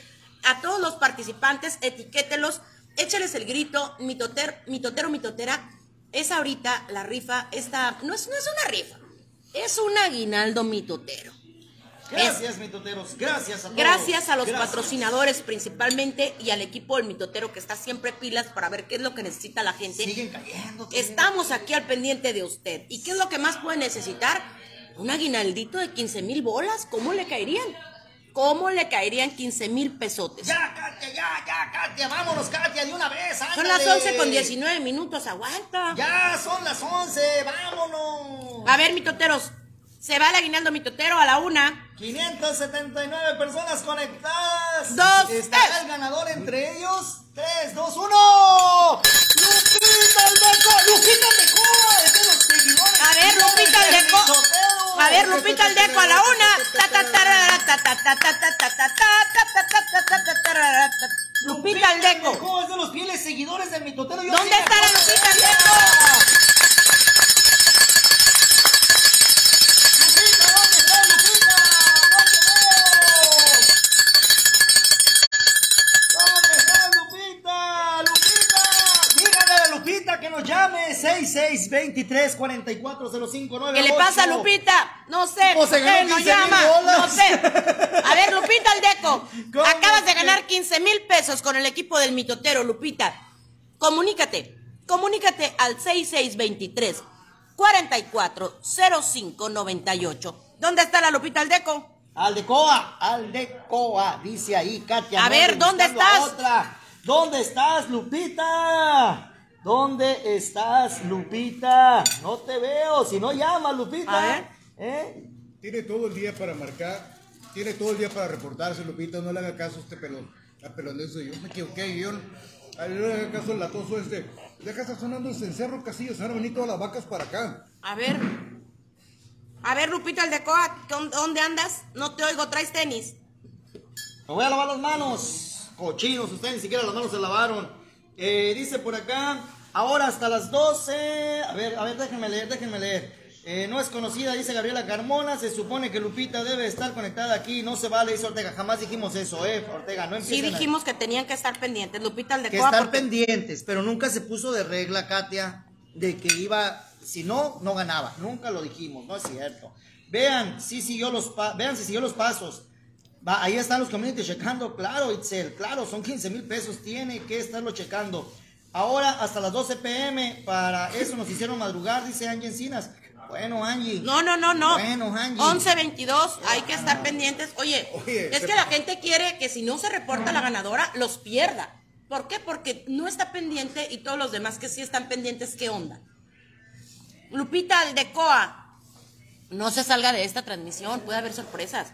S2: a todos los participantes, etiquételos, échales el grito, mitoter, mitotero, mitotera, es ahorita la rifa, esta, no es, no es una rifa, es un aguinaldo mitotero.
S1: Gracias, mitoteros. Gracias a todos.
S2: Gracias a los
S1: Gracias.
S2: patrocinadores principalmente y al equipo del mitotero que está siempre pilas para ver qué es lo que necesita la gente.
S1: Siguen cayendo.
S2: Estamos aquí al pendiente de usted. ¿Y qué es lo que más puede necesitar? Un aguinaldito de 15 mil bolas. ¿Cómo le caerían? ¿Cómo le caerían 15 mil pesotes?
S1: Ya, Katia, ya, ya, Katia. Vámonos, Katia, de una vez.
S2: Son
S1: ándale.
S2: las 11 con 19 minutos, aguanta.
S1: Ya, son las 11. Vámonos.
S2: A ver, mitoteros, se va el aguinaldo mitotero a la una.
S1: 579 personas conectadas.
S2: Dos,
S1: ¿Estará
S2: tres.
S1: el ganador entre ellos? 3, 2, 1. Lupita Aldeco. Lupita Aldeco. Es de los seguidores.
S2: A ver, Lupita Aldeco.
S1: Mitotero.
S2: A ver, Lupita al a la una. Lupita al deco. ¿Cómo
S1: es de los fieles seguidores de mi totero?
S2: ¿Dónde está la
S1: 6623-440598.
S2: ¿Qué le pasa a Lupita? No sé.
S1: O se
S2: ¿por qué
S1: ganó
S2: no
S1: 15,000
S2: llama? No sé. A ver, Lupita Aldeco.
S1: ¿Cómo
S2: Acabas de ganar 15 mil pesos con el equipo del mitotero, Lupita. Comunícate. Comunícate al 6623 440598. ¿Dónde está la Lupita Aldeco?
S1: Aldecoa, Aldecoa, dice ahí Katia.
S2: A ver, ¿dónde estás?
S1: Otra. ¿Dónde estás, Lupita? ¿Dónde estás, Lupita? No te veo, si no llama, Lupita.
S2: A ver.
S1: ¿Eh?
S3: Tiene todo el día para marcar, tiene todo el día para reportarse, Lupita, no le haga caso a este pelón, a pelón de eso, yo me equivoqué, yo no, le haga caso al latoso este, deja estar sonando el cencerro Casillas, se van a venir todas las vacas para acá.
S2: A ver. A ver, Lupita Aldeco, ¿dó- ¿dónde andas? No te oigo, traes tenis.
S1: Me voy a lavar las manos. Cochinos, ustedes ni siquiera las manos se lavaron. Eh, dice por acá, ahora hasta las 12. A ver, a ver, déjenme leer, déjenme leer. Eh, no es conocida, dice Gabriela Carmona. Se supone que Lupita debe estar conectada aquí. No se vale, dice Ortega. Jamás dijimos eso, eh, Ortega. No
S2: Sí
S1: a-
S2: dijimos que tenían que estar pendientes, Lupita
S1: que
S2: Aldeco.
S1: estar
S2: porque-
S1: pendientes, pero nunca se puso de regla, Katia, de que iba, si no, no ganaba. Nunca lo dijimos, no es cierto. Vean si siguió los pa- vean si siguió los pasos. Va, ahí están los community checando, claro, Itzel, claro, son 15 mil pesos, tiene que estarlo checando. Ahora hasta las 12 pm, para eso nos hicieron madrugar, dice Angie Encinas. Bueno, Angie.
S2: No, no, no, no.
S1: Bueno, Angie.
S2: 11-22, hay que estar pendientes. Oye,
S3: Oye,
S2: es que la gente quiere que si no se reporta la ganadora, los pierda. ¿Por qué? Porque no está pendiente y todos los demás que sí están pendientes, ¿qué onda? Lupita Aldecoa, no se salga de esta transmisión, puede haber sorpresas.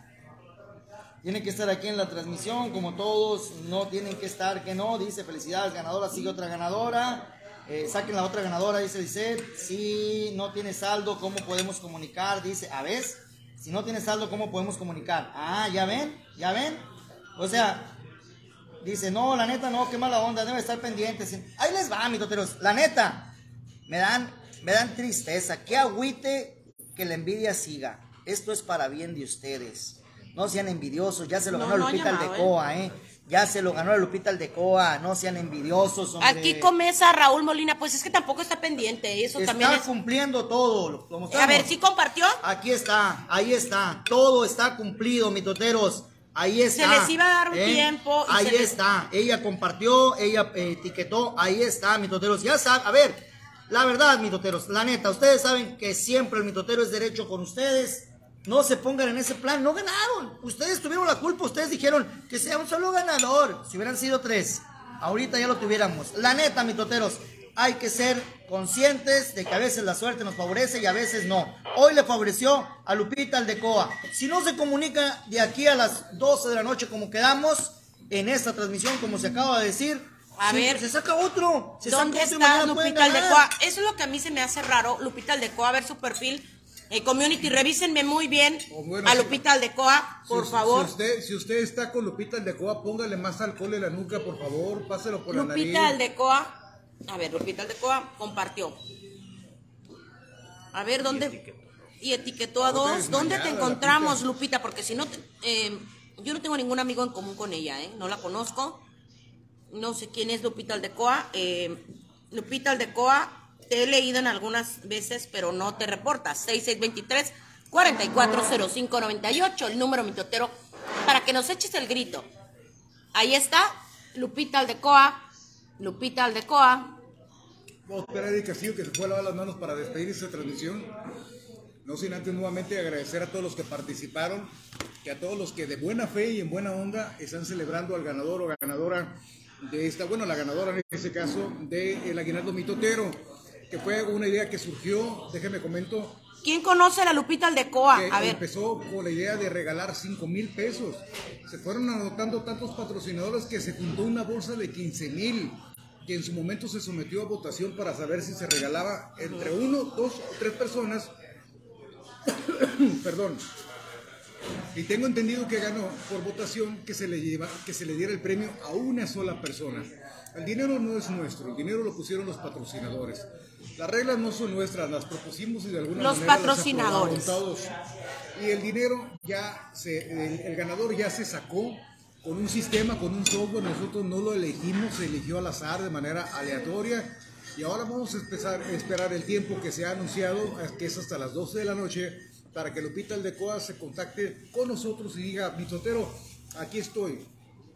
S1: Tienen que estar aquí en la transmisión, como todos, no tienen que estar, que no, dice felicidades, ganadora, sigue otra ganadora, Eh, saquen la otra ganadora, dice Lisette, si no tiene saldo, ¿cómo podemos comunicar? Dice, a ver, si no tiene saldo, ¿cómo podemos comunicar? Ah, ¿ya ven? ¿Ya ven? O sea, dice, no, la neta, no, qué mala onda, debe estar pendiente. Ahí les va, mis toteros, la neta, me dan, me dan tristeza, que agüite que la envidia siga. Esto es para bien de ustedes. No sean envidiosos, ya se lo
S2: No,
S1: ganó
S2: no ha
S1: Lupita
S2: llamado,
S1: Aldecoa, ¿eh? Ya se lo ganó la Lupita Aldecoa, no sean envidiosos, hombre.
S2: Aquí comienza Raúl Molina, pues es que tampoco está pendiente, eso
S1: Está
S2: también es...
S1: cumpliendo todo. lo-.
S2: A ver, ¿sí compartió?
S1: Aquí está, ahí está. Todo está cumplido, mitoteros. Ahí está.
S2: les iba a dar un tiempo y
S1: Ahí
S2: se les-
S1: está. Ella compartió, ella eh, etiquetó. Ahí está, mitoteros. Ya saben, a ver, la verdad, mitoteros, la neta, ustedes saben que siempre el mitotero es derecho con ustedes. No se pongan en ese plan, no ganaron. Ustedes tuvieron la culpa, ustedes dijeron que sea un solo ganador. Si hubieran sido tres, ahorita ya lo tuviéramos. La neta, mitoteros, hay que ser conscientes de que a veces la suerte nos favorece y a veces no. Hoy le favoreció a Lupita Aldecoa. Si no se comunica de aquí a las 12 de la noche como quedamos en esta transmisión, como se acaba de decir,
S2: A
S1: sí,
S2: ver.
S1: se saca otro. Se
S2: ¿Dónde
S1: saca otro y
S2: está Lupita. Aldecoa? Eso es lo que a mí se me hace raro. Lupita Aldecoa, a ver su perfil. Eh, community, revísenme muy bien
S3: Oh, bueno,
S2: a. Lupita Aldecoa, por
S3: Si-
S2: favor.
S3: Si usted, si usted está con Lupita Aldecoa, póngale más alcohol en la nuca, por favor, páselo por la
S2: Lupita
S3: nariz.
S2: Aldecoa, a ver, Lupita Aldecoa compartió. A ver, ¿dónde? Y etiquetó a
S3: Otra
S2: dos. ¿Dónde te encontramos,
S3: Lupita.
S2: Lupita? Porque si no, te- eh, yo no tengo ningún amigo en común con ella, ¿eh? No la conozco. No sé quién es Lupita Aldecoa. Eh, Lupita Aldecoa, he leído en algunas veces, pero no te reportas. 6623 440598, el número mitotero, para que nos eches el grito. Ahí está, Lupita Aldecoa, Lupita Aldecoa.
S3: Vamos a esperar a Castillo que se fue lavar las manos para despedir esta transmisión. No sin antes nuevamente agradecer a todos los que participaron y a todos los que de buena fe y en buena onda están celebrando al ganador o ganadora de esta, bueno, la ganadora en este caso, de el Aguinaldo Mitotero, que fue una idea que surgió, déjenme comento,
S2: ¿Quién conoce a la Lupita Aldecoa?
S3: que
S2: A ver,
S3: empezó con la idea de regalar 5 mil pesos. Se fueron anotando tantos patrocinadores que se juntó una bolsa de 15 mil, que en su momento se sometió a votación para saber si se regalaba entre uno, dos o tres personas. Perdón. Y tengo entendido que ganó por votación que se, le lleva, que se le diera el premio a una sola persona. El dinero no es nuestro, el dinero lo pusieron los patrocinadores. Las reglas no son nuestras, las propusimos y de alguna
S2: Los
S3: manera las
S2: patrocinadores.
S3: todos. Y el dinero ya se, el, el ganador ya se sacó con un sistema, con un software. Nosotros no lo elegimos, se eligió al azar de manera aleatoria. Y ahora vamos a empezar, a esperar el tiempo que se ha anunciado, que es hasta las 12 de la noche, para que Lupita Aldecoa se contacte con nosotros y diga, Mitotero, aquí estoy.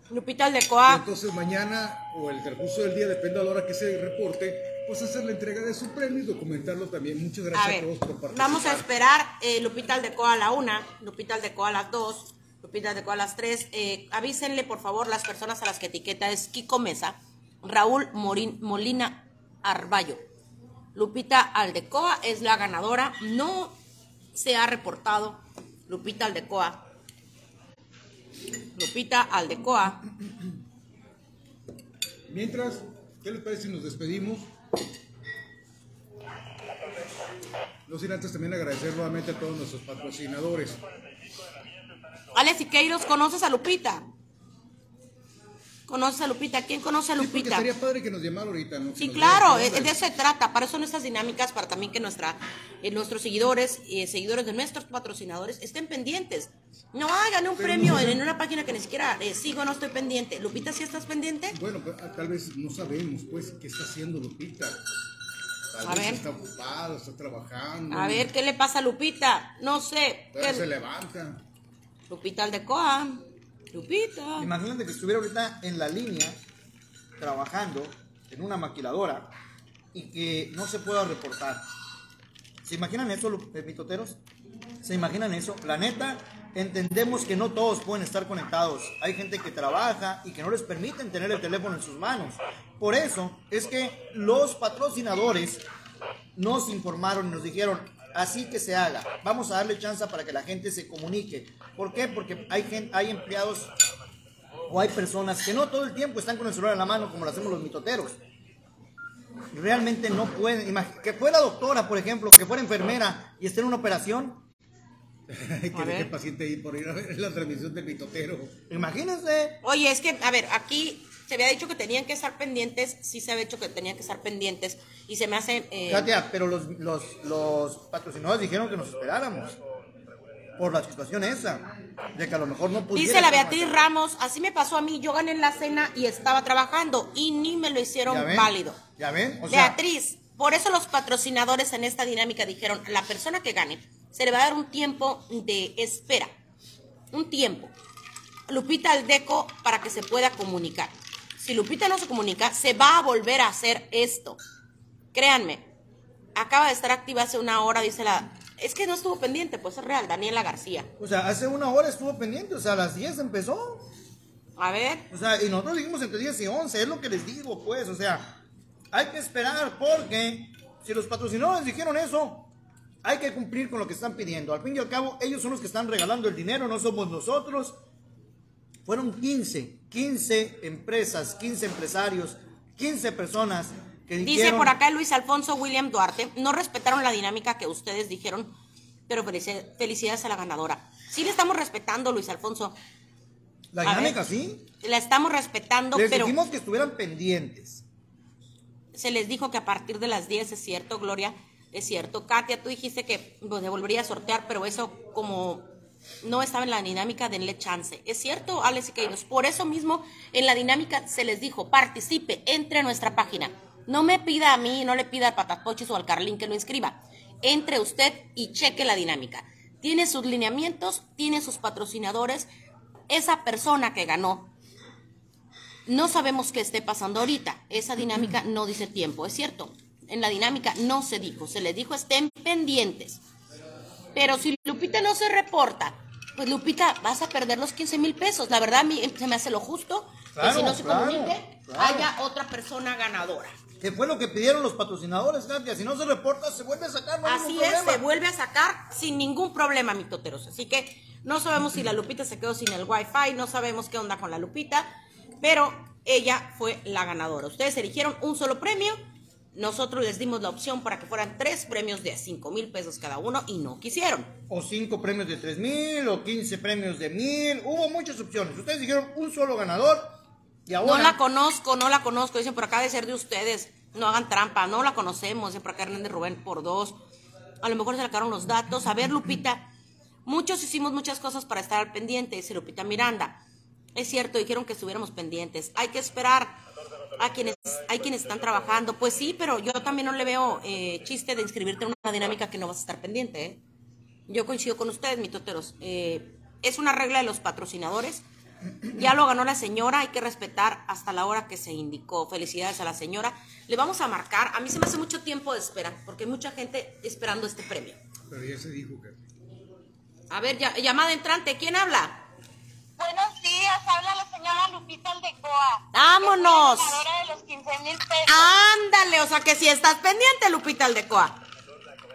S2: Lupita Aldecoa.
S3: Entonces mañana o el recurso del día, depende a la hora que se reporte, pues hacer la entrega de su premio y documentarlo también. Muchas gracias a, todos por participar.
S2: Vamos a esperar eh, Lupita Aldecoa a la una, Lupita Aldecoa a las dos, Lupita Aldecoa a las tres. Eh, avísenle, por favor, las personas a las que etiqueta es Kiko Mesa, Raúl Morín, Molina Arballo. Lupita Aldecoa es la ganadora. No se ha reportado Lupita Aldecoa. Lupita Aldecoa.
S3: Mientras, ¿qué les parece si nos despedimos? No sin antes también agradecer nuevamente a todos nuestros patrocinadores.
S2: Alex Siqueiros, ¿conoces a Lupita? ¿Conoces a Lupita? ¿Quién conoce a Lupita?
S3: Sí, sería padre que nos llamara ahorita, ¿no?
S2: sí, claro, de eso se trata. Para eso son estas dinámicas, para también que nuestra, eh, nuestros seguidores eh, seguidores de nuestros patrocinadores estén pendientes. No, hagan un premio en, una página que ni siquiera eh, sigo, no estoy pendiente. Lupita, ¿sí estás pendiente?
S3: Bueno, pues, ah, tal vez no sabemos, pues, qué está haciendo Lupita. Tal a vez ver. está ocupado, está trabajando.
S2: A ver, ¿qué le pasa a Lupita? No sé.
S3: Pero se levanta.
S2: Lupita Aldecoa. Lupita.
S1: Imagínate que estuviera ahorita en la línea trabajando en una maquiladora y que no se pueda reportar. ¿Se imaginan eso, mitoteros? ¿Se imaginan eso? La neta, entendemos que no todos pueden estar conectados. Hay gente que trabaja y que no les permiten tener el teléfono en sus manos. Por eso es que los patrocinadores nos informaron y nos dijeron, así que se haga. Vamos a darle chance para que la gente se comunique. ¿Por qué? Porque hay, gente, hay empleados o hay personas que no todo el tiempo están con el celular en la mano como lo hacemos los mitoteros. Realmente no pueden. Que fuera doctora, por ejemplo, que fuera enfermera y esté en una operación.
S3: que deje el paciente ahí por ir a ver la transmisión del mitotero.
S1: Imagínense.
S2: Oye, es que, a ver, aquí se había dicho que tenían que estar pendientes, sí se había dicho que tenían que estar pendientes y se me hace...
S1: Eh... Katia, pero los, los, los patrocinadores dijeron que nos esperáramos por la situación esa, de que a lo mejor no pudiera.
S2: Dice la Beatriz Ramos, así me pasó a mí, yo gané en la cena y estaba trabajando y ni me lo hicieron válido.
S1: ¿Ya ven?
S2: Beatriz, por eso los patrocinadores en esta dinámica dijeron, la persona que gane se le va a dar un tiempo de espera, un tiempo. Lupita al deco para que se pueda comunicar si Lupita no se comunica, se va a volver a hacer esto. Créanme, acaba de estar activa hace una hora, dice la... Es que no estuvo pendiente, pues es real, Daniela García.
S1: O sea, hace una hora estuvo pendiente, o sea, a las 10 empezó.
S2: A ver.
S1: O sea, y nosotros dijimos entre 10 y 11, es lo que les digo, pues, o sea, hay que esperar porque si los patrocinadores dijeron eso, hay que cumplir con lo que están pidiendo. Al fin y al cabo, ellos son los que están regalando el dinero, no somos nosotros. Fueron 15, 15 empresas, 15 empresarios, 15 personas que dijeron...
S2: Dice por acá Luis Alfonso William Duarte, no respetaron la dinámica que ustedes dijeron, pero felicidades a la ganadora. Sí le estamos respetando, Luis Alfonso.
S1: La dinámica, sí.
S2: La estamos respetando,
S1: les
S2: pero...
S1: dijimos que estuvieran pendientes.
S2: Se les dijo que a partir de las 10, es cierto, Gloria, es cierto. Katia, tú dijiste que pues, se volvería a sortear, pero eso como no estaba en la dinámica, denle chance. Es cierto, Alex y Keiros. Por eso mismo, en la dinámica se les dijo, participe, entre a nuestra página. No me pida a mí, no le pida al Patapochis o al Carlín que lo inscriba. Entre usted y cheque la dinámica. Tiene sus lineamientos, tiene sus patrocinadores. Esa persona que ganó, no sabemos qué esté pasando ahorita. Esa dinámica no dice tiempo, es cierto. En la dinámica no se dijo, se les dijo estén pendientes. Pero si Lupita no se reporta, pues Lupita, vas a perder los 15 mil pesos. La verdad, a mí se me hace lo justo que si no se comunique, haya otra persona ganadora.
S1: Que fue lo que pidieron los patrocinadores, Katia. Si no se reporta, se vuelve a sacar.
S2: Así es, se vuelve a sacar sin ningún problema, mi toteros. Así que no sabemos si la Lupita se quedó sin el Wi-Fi, no sabemos qué onda con la Lupita, pero ella fue la ganadora. Ustedes eligieron un solo premio nosotros les dimos la opción para que fueran tres premios de 5 mil pesos cada uno y no quisieron.
S1: O cinco premios de 3 mil, o 15 premios de mil. Hubo muchas opciones. Ustedes dijeron un solo ganador y ahora...
S2: No la conozco, no la conozco. Dicen por acá de ser de ustedes. No hagan trampa, no la conocemos. Dicen por acá Hernández Rubén por dos. A lo mejor se sacaron los datos. A ver, Lupita. Muchos hicimos muchas cosas para estar al pendiente, dice Lupita Miranda. Es cierto, dijeron que estuviéramos pendientes. Hay que esperar a quienes hay quienes están trabajando. Pues sí, pero yo también no le veo eh, chiste de inscribirte en una dinámica que no vas a estar pendiente. ¿eh? Yo coincido con ustedes, mitoteros. Eh, es una regla de los patrocinadores. Ya lo ganó la señora, hay que respetar hasta la hora que se indicó. Felicidades a la señora. Le vamos a marcar. A mí se me hace mucho tiempo de espera, porque hay mucha gente esperando este premio.
S3: Pero ya se dijo que.
S2: A ver, ya- llamada entrante, ¿quién habla?
S4: Buenos días, habla la señora Lupita Aldecoa.
S2: ¡Vámonos!
S4: Ganadora de los 15 mil pesos.
S2: Ándale, o sea que si estás pendiente, Lupita Aldecoa.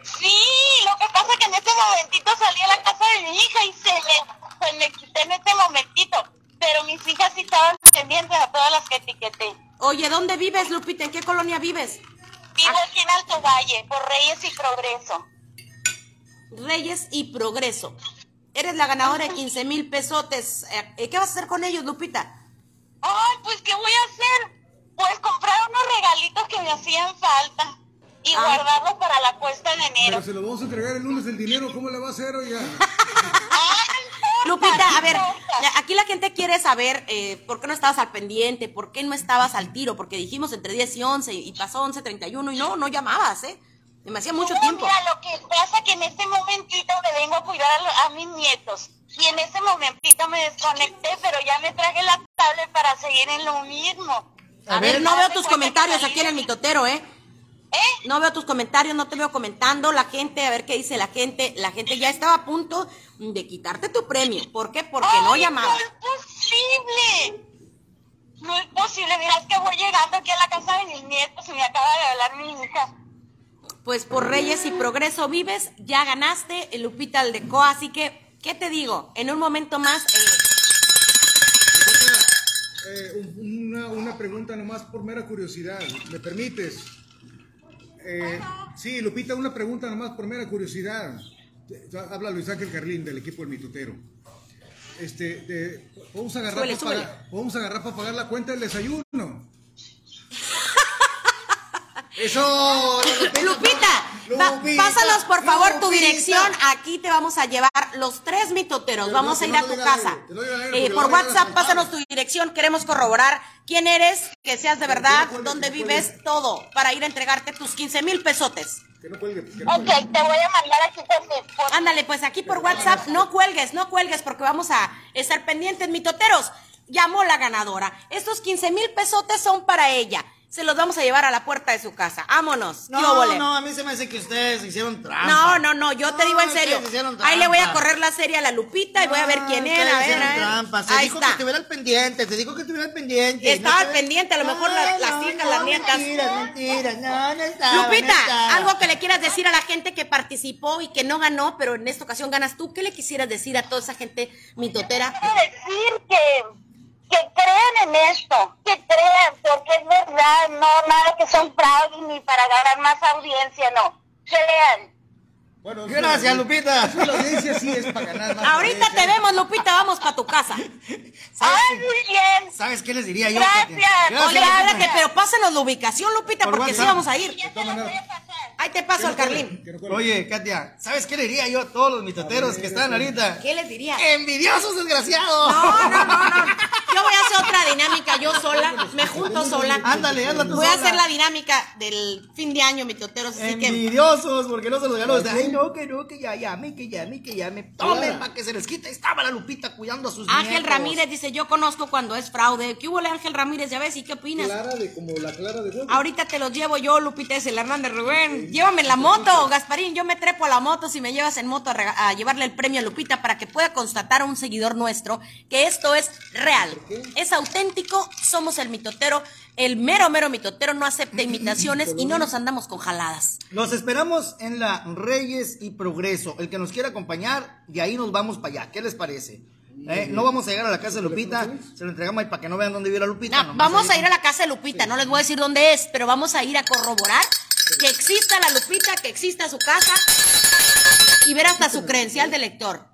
S4: Sí, lo que pasa es que en este momentito salí a la casa de mi hija y se me, se me quité en este momentito. Pero mis hijas sí estaban pendientes a todas las que etiqueté.
S2: Oye, ¿dónde vives, Lupita? ¿En qué colonia vives?
S4: Vivo aquí en Alto Valle, por Reyes y Progreso.
S2: Reyes y Progreso. Eres la ganadora de 15 mil pesotes. Eh, ¿Qué vas a hacer con ellos, Lupita?
S4: Ay, pues, ¿qué voy a hacer? Pues comprar unos regalitos que me hacían falta y
S2: Ah.
S4: guardarlos para la cuesta de enero.
S3: Pero se lo vamos a entregar el lunes el dinero, ¿cómo le va a hacer, oiga?
S2: Lupita, a ver, aquí la gente quiere saber eh, por qué no estabas al pendiente, por qué no estabas al tiro, porque dijimos entre 10 y 11 y pasó 11, 31 y no, no llamabas, ¿eh? Hacía mucho tiempo.
S4: Mira, lo que pasa es que en este momentito me vengo a cuidar a, lo- a mis nietos. Y en ese momentito me desconecté, pero ya me traje la tablet para seguir en lo mismo.
S2: A ver, no veo tus comentarios aquí en el mitotero, ¿eh?
S4: ¿Eh?
S2: No veo tus comentarios, no te veo comentando. La gente, a ver qué dice la gente. La gente ya estaba a punto de quitarte tu premio. ¿Por qué? Porque no llamaba.
S4: No es posible. No es posible. Mira, es que voy llegando aquí a la casa de mis nietos y me acaba de hablar mi hija.
S2: Pues por Reyes y Progreso vives, ya ganaste el Lupita Aldecoa. Así que, ¿qué te digo? En un momento más. eh,
S3: Eh, un- una, una pregunta nomás por mera curiosidad, ¿me permites? Eh, sí, Lupita, una pregunta nomás por mera curiosidad. Habla Luis Ángel Carlín del equipo del Mitutero. Este, de- ¿podemos, agarrar
S2: Súbele, súbele.
S3: ¿Podemos agarrar para pagar la cuenta del desayuno? ¡Eso!
S2: Lupita, pásanos por favor tu dirección. Aquí te vamos a llevar los tres mitoteros.
S3: Pero
S2: Vamos
S3: no,
S2: a ir a
S3: no
S2: tu casa.
S3: no
S2: Eh, por WhatsApp, pásanos tu dirección. Queremos corroborar quién eres, que seas de verdad,
S3: cuelgues,
S2: dónde
S3: no
S2: vives, todo, para ir a entregarte tus 15 mil pesotes.
S3: Que no cuelgue, que no
S4: Ok,
S3: cuelgue.
S4: te voy a mandar aquí también. por-
S2: Ándale, pues aquí por WhatsApp, no cuelgues, no cuelgues, porque vamos a estar pendientes, mitoteros. Llamó la ganadora. Estos 15 mil pesotes son para ella. Se los vamos a llevar a la puerta de su casa. Vámonos. ¿Qué
S1: No, no, a mí se me hace que ustedes hicieron trampa.
S2: No, no, no, yo te digo en serio. Ahí le voy a correr la serie a la Lupita y voy a ver quién
S1: Ah,
S2: era. A ver,
S1: hicieron
S2: a ver.
S1: trampa. Se
S2: Ahí
S1: dijo
S2: está.
S1: que estuviera al pendiente, te dijo que estuviera al pendiente.
S2: Estaba al
S1: te-
S2: pendiente, a lo mejor las- las hijas, las nietas.
S1: Mentiras, mentiras, no, no estaba, no
S2: Lupita,
S1: estaba.
S2: algo que le quieras decir a la gente que participó y que no ganó, pero en esta ocasión ganas tú. ¿Qué le quisieras decir a toda esa gente mitotera?
S4: quiero decir que, que crean en esto, que crean, porque es verdad, no nada que son fraudes ni para ganar más audiencia, no. Crean.
S3: Bueno,
S1: Gracias, Lupita.
S3: La audiencia sí es para ganar más.
S2: Ahorita te vemos, Lupita, vamos para tu casa.
S4: Ay, muy bien.
S1: ¿Sabes qué les diría yo?
S4: Gracias.
S1: Katia?
S2: Oye, háblate, pero pásanos la ubicación, Lupita,
S1: Por
S2: porque sí vamos a ir.
S4: Ya te lo voy a pasar.
S2: Ahí te paso al Carlín.
S1: Oye, Katia, ¿sabes qué le diría yo a todos los mitoteros que están ahorita?
S2: ¿Qué les diría?
S1: ¡Envidiosos, desgraciados!
S2: No, no, no, no. Yo voy a hacer otra dinámica yo sola. Me junto sola.
S1: Ándale, tú
S2: Voy a hacer la dinámica del fin de año, mitoteros. Así que.
S1: Envidiosos, porque no se los ganó. Ay, no, que no, que ya llame, que llame, que llame. Tomen para que se les quite. Estaba la Lupita cuidando a sus
S2: Ángel
S1: nietos.
S2: Ramírez dice: Yo conozco cuando es fraude. ¿Qué hubo, Ángel Ramírez? Ya ves, ¿y qué opinas?
S3: Clara de como la clara de huevo.
S2: Ahorita te los llevo yo, Lupita, es el Hernández Rubén. Llévame en la moto, Gasparín. Yo me trepo a la moto si me llevas en moto a, a llevarle el premio a Lupita para que pueda constatar a un seguidor nuestro que esto es real. Es auténtico, somos el mitotero. El mero, mero mitotero no acepta imitaciones y no nos andamos con jaladas.
S1: Los esperamos en la Reyes y Progreso. El que nos quiera acompañar, y ahí nos vamos para allá. ¿Qué les parece? ¿Eh? No vamos a llegar a la casa de Lupita, se lo entregamos ahí para que no vean dónde vive la Lupita.
S2: No, vamos
S1: ahí.
S2: a ir a la casa de Lupita, no les voy a decir dónde es, pero vamos a ir a corroborar que exista la Lupita, que exista su casa y ver hasta su credencial de lector.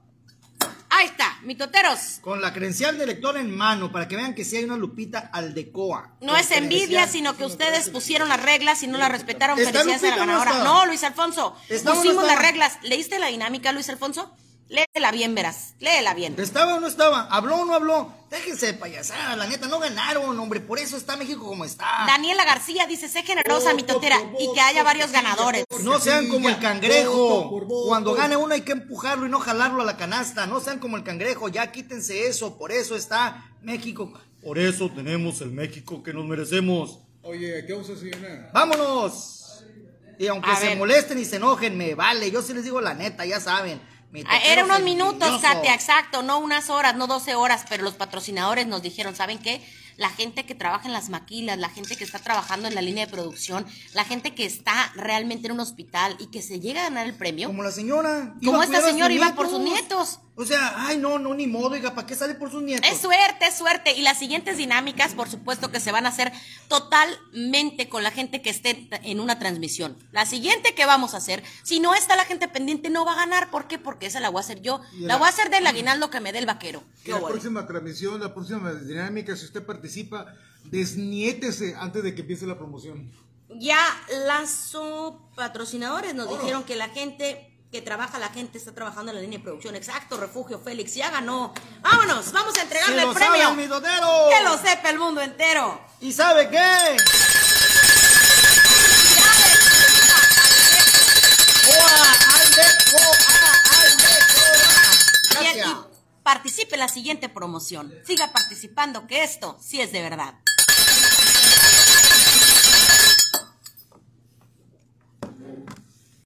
S2: Ahí está, mitoteros.
S1: Con la credencial de lector en mano, para que vean que sí hay una Lupita Aldecoa.
S2: No es envidia, sino que ustedes pusieron las reglas y no las respetaron.
S1: ¿Está
S2: Felicidades a la ganadora. No, Luis Alfonso.
S1: ¿Está o no
S2: Pusimos las reglas. ¿Leíste la dinámica, Luis Alfonso? Léela bien, verás. Léela bien.
S1: ¿Estaba o no estaba? ¿Habló o no habló? Déjense de payasada, la neta, no ganaron, hombre, por eso está México como está.
S2: Daniela García dice, sé generosa, mi totera, y que haya varios ganadores.
S1: No sean como el cangrejo.
S3: voto.
S1: Cuando gane uno hay que empujarlo y no jalarlo a la canasta. No sean como el cangrejo, ya quítense eso. Por eso está México. Por eso tenemos el México que nos merecemos.
S3: Oye, ¿qué vamos a desayunar?
S1: ¡Vámonos! Y aunque
S2: A
S1: se
S2: ver.
S1: molesten y se enojen, me vale. Yo sí les digo la neta, ya saben.
S2: Ah, Era unos minutos. Katia, exacto, no unas horas, no 12 horas, pero los patrocinadores nos dijeron, ¿saben qué? La gente que trabaja en las maquilas, la gente que está trabajando en la línea de producción, la gente que está realmente en un hospital y que se llega a ganar el premio,
S1: Como la señora.
S2: Como esta señora iba por sus nietos.
S1: O sea, ay, no, no, ni modo, oiga, ¿para qué sale por sus nietos?
S2: Es suerte, es suerte. Y las siguientes dinámicas, por supuesto, que se van a hacer totalmente con la gente que esté en una transmisión. La siguiente que vamos a hacer, si no está la gente pendiente, no va a ganar. ¿Por qué? Porque esa la voy a hacer yo. La voy a hacer del aguinaldo que me dé el vaquero. ¿Qué
S3: La próxima transmisión, la próxima dinámica, si usted participa, desniétese antes de que empiece la promoción.
S2: Ya las patrocinadores nos dijeron que la gente que trabaja, la gente está trabajando en la línea de producción. Exacto, Refugio Félix, ya ganó. Vámonos, vamos a
S1: ¡Se
S2: entregarle el premio.
S1: mi!
S2: Que lo sepa el mundo entero.
S1: ¿Y sabe qué?
S2: Y participe en la siguiente promoción. Siga participando, que esto sí es de verdad.